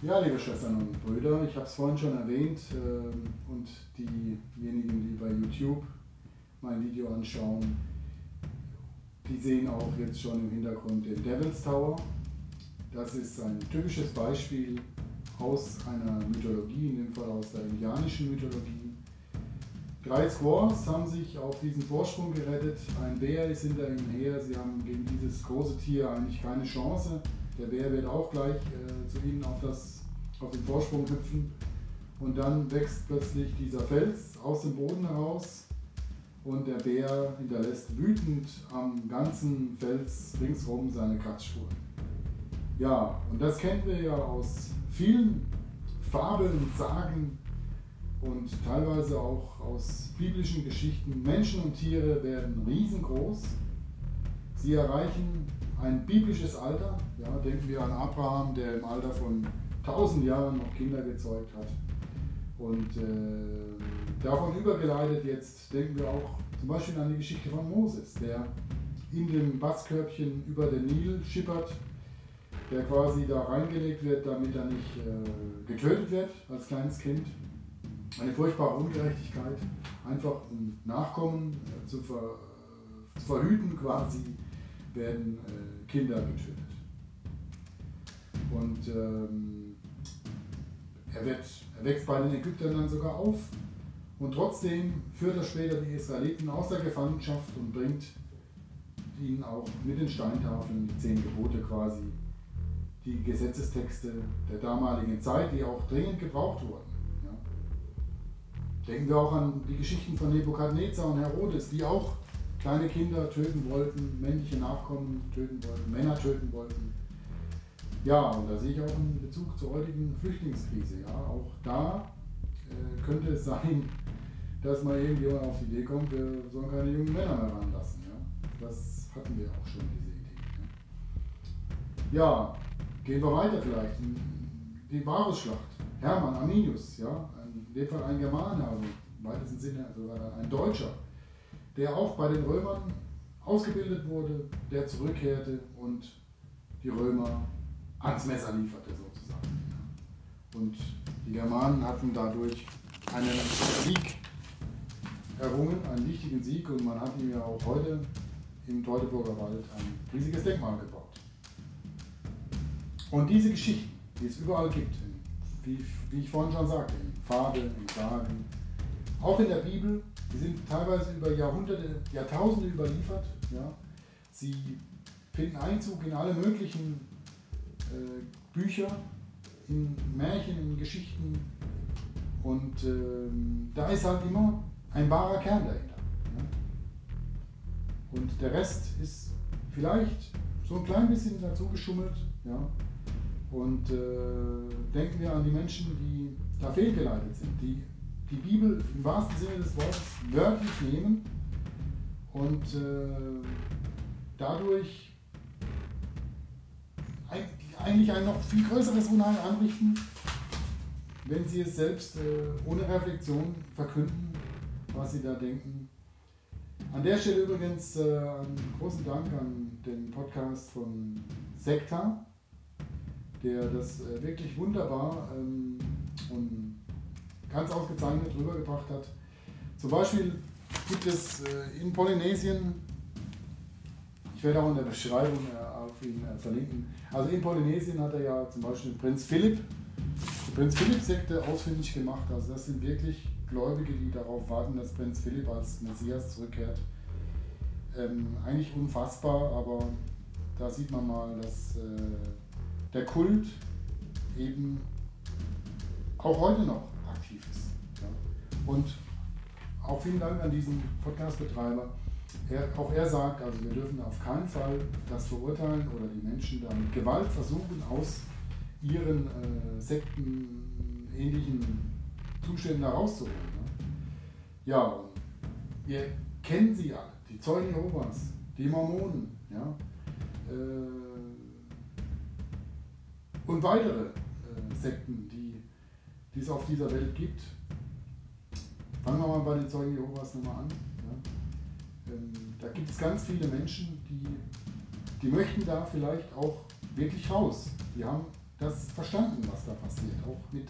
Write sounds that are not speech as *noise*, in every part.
Ja, liebe Schwestern und Brüder, ich habe es vorhin schon erwähnt ähm, und diejenigen, die bei YouTube mein Video anschauen, die sehen auch jetzt schon im Hintergrund den Devil's Tower. Das ist ein typisches Beispiel aus einer Mythologie, in dem Fall aus der indianischen Mythologie. Drei Squaws haben sich auf diesen Vorsprung gerettet. Ein Bär ist hinter ihnen her. Sie haben gegen dieses große Tier eigentlich keine Chance. Der Bär wird auch gleich äh, zu ihnen auf, das, auf den Vorsprung hüpfen. Und dann wächst plötzlich dieser Fels aus dem Boden heraus und der Bär hinterlässt wütend am ganzen Fels ringsherum seine Kratzspuren. Ja, und das kennen wir ja aus vielen Fabeln, Sagen und teilweise auch aus biblischen Geschichten. Menschen und Tiere werden riesengroß. Sie erreichen ein biblisches Alter. Ja, denken wir an Abraham, der im Alter von 1000 Jahren noch Kinder gezeugt hat. Und äh, davon übergeleitet jetzt denken wir auch zum Beispiel an die Geschichte von Moses, der in dem Basskörbchen über den Nil schippert, der quasi da reingelegt wird, damit er nicht äh, getötet wird als kleines Kind. Eine furchtbare Ungerechtigkeit, einfach um Nachkommen äh, zu, ver, zu verhüten quasi werden äh, Kinder getötet. Und ähm, er, wird, er wächst bei den Ägyptern dann sogar auf und trotzdem führt er später die Israeliten aus der Gefangenschaft und bringt ihnen auch mit den Steintafeln die zehn Gebote quasi, die Gesetzestexte der damaligen Zeit, die auch dringend gebraucht wurden. Ja. Denken wir auch an die Geschichten von Nebukadnezar und Herodes, die auch kleine Kinder töten wollten, männliche Nachkommen töten wollten, Männer töten wollten. Ja, und da sehe ich auch einen Bezug zur heutigen Flüchtlingskrise. Ja, auch da äh, könnte es *laughs* sein, dass mal irgendjemand auf die Idee kommt, wir sollen keine jungen Männer mehr ranlassen. Ja? Das hatten wir auch schon, diese Idee. Ja, ja gehen wir weiter vielleicht. Die Varusschlacht. Hermann Arminius, ja, in dem Fall ein Germaner, also im weitesten Sinne sogar ein Deutscher der auch bei den Römern ausgebildet wurde, der zurückkehrte und die Römer ans Messer lieferte sozusagen. Und die Germanen hatten dadurch einen Sieg errungen, einen wichtigen Sieg und man hat ihm ja auch heute im Teutoburger Wald ein riesiges Denkmal gebaut. Und diese Geschichten, die es überall gibt, wie, ich vorhin schon sagte, in Fabeln, in Sagen, auch in der Bibel, die sind teilweise über Jahrhunderte, Jahrtausende überliefert. Ja. Sie finden Einzug in alle möglichen äh, Bücher, in Märchen, in Geschichten. Und äh, da ist halt immer ein wahrer Kern dahinter. Ja. Und der Rest ist vielleicht so ein klein bisschen dazu geschummelt. Ja. Und äh, denken wir an die Menschen, die da fehlgeleitet sind, die die Bibel im wahrsten Sinne des Wortes wörtlich nehmen und äh, dadurch eigentlich ein noch viel größeres Unheil anrichten, wenn sie es selbst äh, ohne Reflexion verkünden, was sie da denken. An der Stelle übrigens äh, einen großen Dank an den Podcast von Sekta, der das äh, wirklich wunderbar ähm, und ganz ausgezeichnet rübergebracht hat. Zum Beispiel gibt es äh, in Polynesien, ich werde auch in der Beschreibung äh, auf ihn äh, verlinken, also in Polynesien hat er ja zum Beispiel Prinz Philipp, die Prinz Philipp-Sekte ausfindig gemacht. Also das sind wirklich Gläubige, die darauf warten, dass Prinz Philipp als Messias zurückkehrt. Ähm, eigentlich unfassbar, aber da sieht man mal, dass äh, der Kult eben auch heute noch und auch vielen Dank an diesen Podcast-Betreiber. Er, auch er sagt, also wir dürfen auf keinen Fall das verurteilen oder die Menschen da mit Gewalt versuchen, aus ihren äh, sektenähnlichen Zuständen herauszuholen. Ne? Ja, wir kennen sie alle, die Zeugen Jehovas, die Mormonen, ja, äh, und weitere äh, Sekten, die, die es auf dieser Welt gibt. Fangen wir mal bei den Zeugen Jehovas nochmal an. Ja. Ähm, da gibt es ganz viele Menschen, die, die möchten da vielleicht auch wirklich raus. Die haben das verstanden, was da passiert. Auch mit,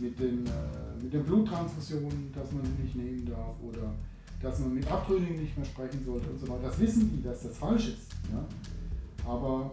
mit, den, äh, mit den Bluttransfusionen, dass man nicht nehmen darf oder dass man mit Abtrünnigen nicht mehr sprechen sollte und so weiter. Das wissen die, dass das falsch ist. Ja? Aber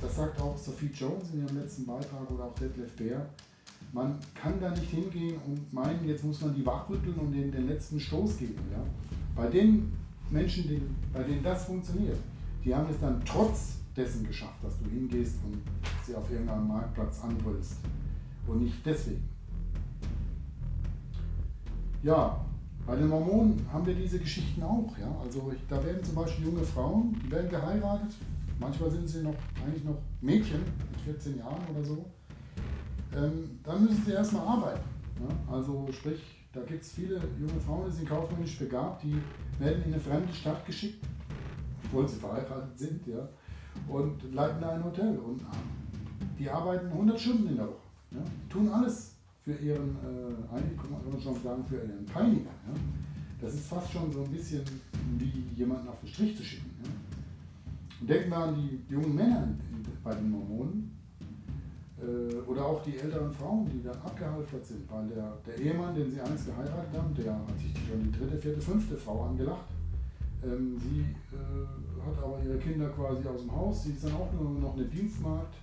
das sagt auch Sophie Jones in ihrem letzten Beitrag oder auch Detlef Bär, man kann da nicht hingehen und meinen, jetzt muss man die wachrütteln und den, den letzten Stoß geben. Ja? Bei den Menschen, die, bei denen das funktioniert, die haben es dann trotz dessen geschafft, dass du hingehst und sie auf irgendeinem Marktplatz anbrüllst. Und nicht deswegen. Ja, bei den Mormonen haben wir diese Geschichten auch. Ja? Also ich, da werden zum Beispiel junge Frauen, die werden geheiratet. Manchmal sind sie noch eigentlich noch Mädchen mit 14 Jahren oder so. Ähm, dann müssen sie erstmal arbeiten. Ja? Also sprich, da gibt es viele junge Frauen, die sind kaufmännisch begabt, die werden in eine fremde Stadt geschickt, obwohl sie verheiratet sind, ja, und leiten da ein Hotel. Und die arbeiten 100 Stunden in der Woche. Ja, tun alles für ihren, äh, eigentlich kann man schon sagen, für ihren Peiniger. Ja. Das ist fast schon so ein bisschen wie jemanden auf den Strich zu schicken. Ja. Und denken wir an die jungen Männer auch die älteren Frauen, die dann abgehalftert sind, weil der, der Ehemann, den sie einst geheiratet haben, der hat sich schon die dritte, vierte, fünfte Frau angelacht. Ähm, sie äh, hat aber ihre Kinder quasi aus dem Haus, sie ist dann auch nur noch eine Dienstmagd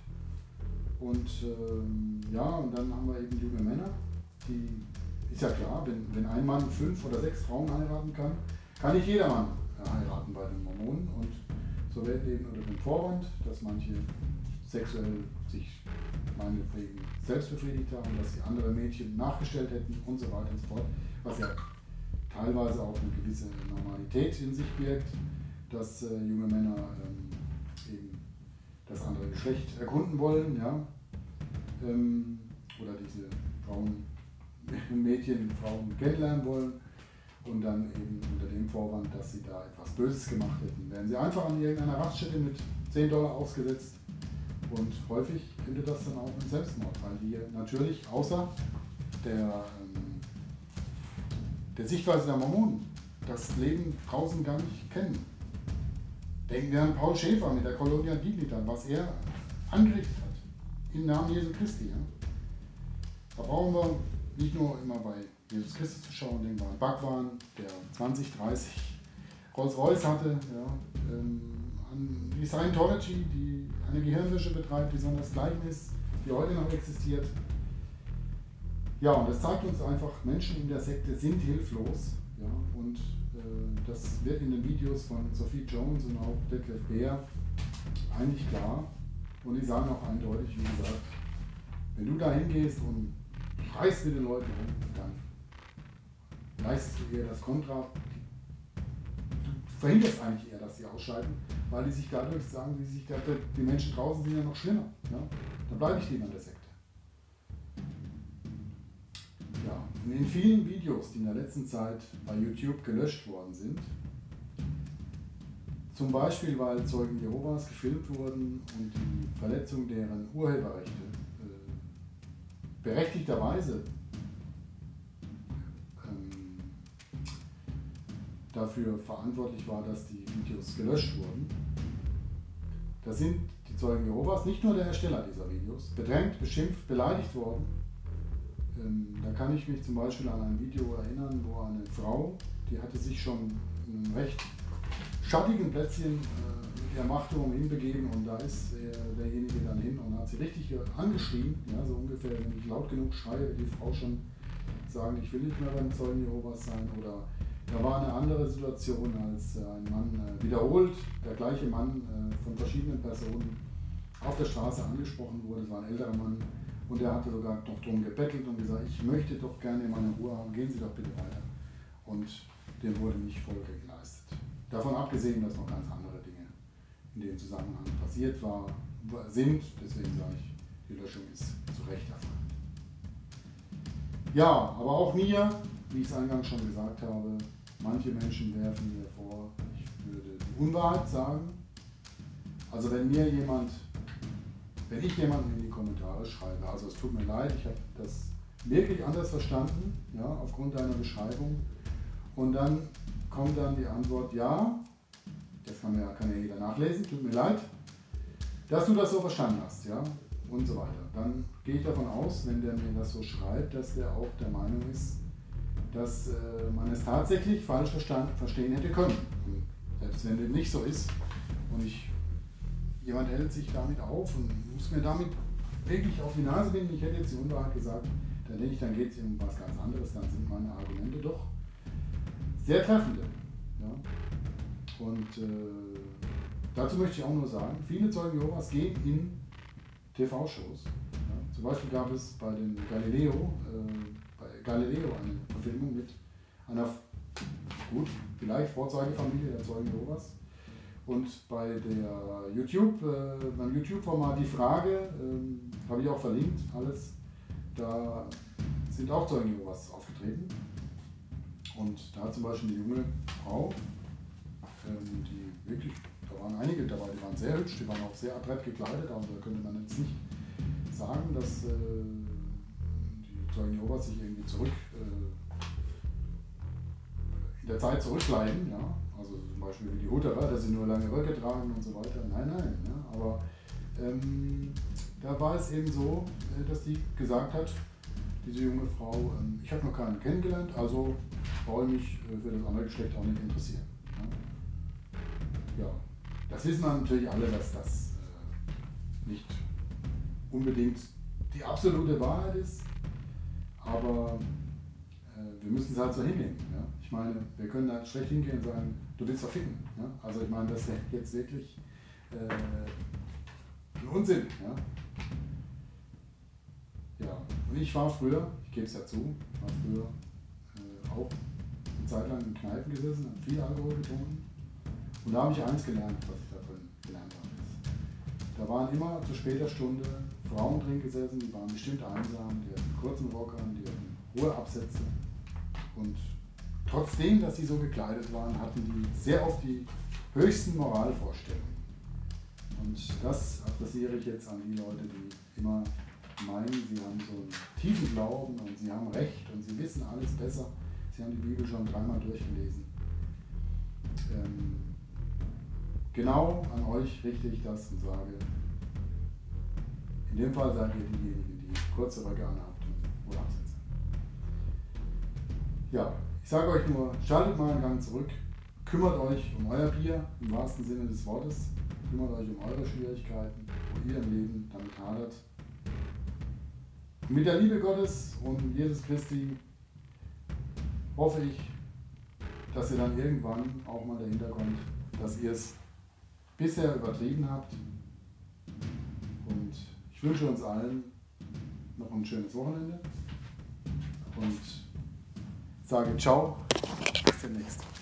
und ähm, ja, und dann haben wir eben junge Männer, die, ist ja klar, wenn, wenn ein Mann fünf oder sechs Frauen heiraten kann, kann nicht jeder Mann heiraten bei den Mormonen. Und so werden eben unter dem Vorwand, dass manche sexuell sich meinetwegen selbst befriedigt haben, dass sie andere Mädchen nachgestellt hätten und so weiter und so fort, was ja teilweise auch eine gewisse Normalität in sich birgt, dass äh, junge Männer ähm, eben das andere Geschlecht erkunden wollen, ja, ähm, oder diese Frauen, *laughs* Mädchen, Frauen kennenlernen wollen und dann eben unter dem Vorwand, dass sie da etwas Böses gemacht hätten, werden sie einfach an irgendeiner Raststätte mit 10 Dollar ausgesetzt und häufig endet das dann auch in Selbstmord, weil die natürlich außer der, ähm, der Sichtweise der Mormonen das Leben draußen gar nicht kennen. Denken wir an Paul Schäfer mit der Colonia Dignita, was er angerichtet hat im Namen Jesu Christi. Ja? Da brauchen wir nicht nur immer bei Jesus Christus zu schauen, denken wir an Bhagwan, der 20, 30 Rolls-Royce hatte, ja? ähm, an die Scientology, die eine Gehirnwäsche betreibt, die sondern das Gleichnis, die heute noch existiert. Ja, und das zeigt uns einfach, Menschen in der Sekte sind hilflos ja, und äh, das wird in den Videos von Sophie Jones und auch Detlef Bär eigentlich klar. Und die sagen auch eindeutig, wie gesagt, wenn du da hingehst und schreist mit den Leuten rum, dann leistest du eher das Kontra. Du verhinderst eigentlich eher, dass sie ausschalten, weil die sich dadurch sagen, die, sich, die Menschen draußen sind ja noch schlimmer. Ja? Dann bleibe ich lieber in der Sekte. Ja, in vielen Videos, die in der letzten Zeit bei YouTube gelöscht worden sind, zum Beispiel weil Zeugen Jehovas gefilmt wurden und die Verletzung deren Urheberrechte äh, berechtigterweise dafür verantwortlich war, dass die Videos gelöscht wurden. Da sind die Zeugen Jehovas, nicht nur der Ersteller dieser Videos, bedrängt, beschimpft, beleidigt worden ähm, da kann ich mich zum Beispiel an ein Video erinnern, wo eine Frau, die hatte sich schon in einem recht schattigen Plätzchen äh, mit ihrem Machturm hinbegeben und da ist derjenige dann hin und hat sie richtig angeschrien, ja, so ungefähr, wenn ich laut genug schreie, wird die Frau schon sagen, ich will nicht mehr beim Zeugen Jehovas sein oder da war eine andere Situation, als äh, ein Mann äh, wiederholt, der gleiche Mann äh, von verschiedenen Personen auf der Straße angesprochen wurde, es war ein älterer Mann, und er hatte sogar noch darum gebettelt und gesagt, ich möchte doch gerne meine Ruhe haben, gehen Sie doch bitte weiter. Und dem wurde nicht Folge geleistet. Davon abgesehen, dass noch ganz andere Dinge in dem Zusammenhang passiert war, sind. Deswegen sage ich, die Löschung ist zu Recht erfolgt. Ja, aber auch mir, wie ich es eingangs schon gesagt habe, manche Menschen werfen mir vor, ich würde die Unwahrheit sagen. Also wenn mir jemand wenn ich jemanden in die Kommentare schreibe, also es tut mir leid, ich habe das wirklich anders verstanden, ja, aufgrund deiner Beschreibung, und dann kommt dann die Antwort, ja, das kann ja, kann ja jeder nachlesen, tut mir leid, dass du das so verstanden hast, ja, und so weiter. Dann gehe ich davon aus, wenn der mir das so schreibt, dass der auch der Meinung ist, dass äh, man es tatsächlich falsch verstehen hätte können. Selbst wenn dem nicht so ist und ich, jemand hält sich damit auf und muss mir damit wirklich auf die Nase binden, ich hätte jetzt die Unwahrheit gesagt, dann denke ich, dann geht es um was ganz anderes, dann sind meine Argumente doch sehr treffende. Ja? Und äh, dazu möchte ich auch nur sagen, viele Zeugen Jehovas gehen in TV-Shows. Ja? Zum Beispiel gab es bei den Galileo, äh, Galileo eine Verfilmung mit einer, gut, vielleicht Vorzeigefamilie der Zeugen Jehovas. Und bei der YouTube, äh, beim YouTube-Format Die Frage, äh, habe ich auch verlinkt, alles, da sind auch Zeugen Jehovas aufgetreten. Und da hat zum Beispiel eine junge Frau, ähm, die wirklich, da waren einige dabei, die waren sehr hübsch, die waren auch sehr adrett gekleidet, aber da könnte man jetzt nicht sagen, dass äh, die Zeugen Jehovas sich irgendwie zurück äh, in der Zeit zurückleiden, ja. Also zum Beispiel wie die Hutterer, dass sie nur lange Röcke tragen und so weiter. Nein, nein. Ja. Aber ähm, da war es eben so, äh, dass die gesagt hat, diese junge Frau, ähm, ich habe noch keinen kennengelernt, also brauche ich mich äh, für das andere Geschlecht auch nicht interessieren. Ja, ja. das wissen wir natürlich alle, dass das äh, nicht unbedingt die absolute Wahrheit ist, aber äh, wir müssen es halt so hinnehmen. Ja? Ich meine, wir können halt schlecht hingehen und sagen, du willst doch ficken. Ja? Also ich meine, das ist jetzt wirklich äh, ein Unsinn. Ja? ja, und ich war früher, ich gebe es ja zu, war früher äh, auch eine Zeit lang in Kneipen gesessen, habe viel Alkohol getrunken. Und da habe ich eins gelernt, was ich da drin gelernt habe. Da waren immer zu später Stunde Frauen drin gesessen, die waren bestimmt einsam, die hatten kurzen Rock an, hohe Absätze. Und trotzdem, dass sie so gekleidet waren, hatten die sehr oft die höchsten Moralvorstellungen. Und das adressiere ich jetzt an die Leute, die immer meinen, sie haben so einen tiefen Glauben und sie haben Recht und sie wissen alles besser. Sie haben die Bibel schon dreimal durchgelesen. Ähm, genau an euch richte ich das und sage, in dem Fall seid ihr diejenigen, die kurze Röcke anhabt und wohl absetzen. Ja, ich sage euch nur, schaltet mal einen Gang zurück, kümmert euch um euer Bier im wahrsten Sinne des Wortes, kümmert euch um eure Schwierigkeiten, wo ihr im Leben damit hadert mit der Liebe Gottes und Jesus Christi hoffe ich, dass ihr dann irgendwann auch mal dahinter kommt, dass ihr es bisher übertrieben habt. Und ich wünsche uns allen noch ein schönes Wochenende und sage ciao, bis demnächst.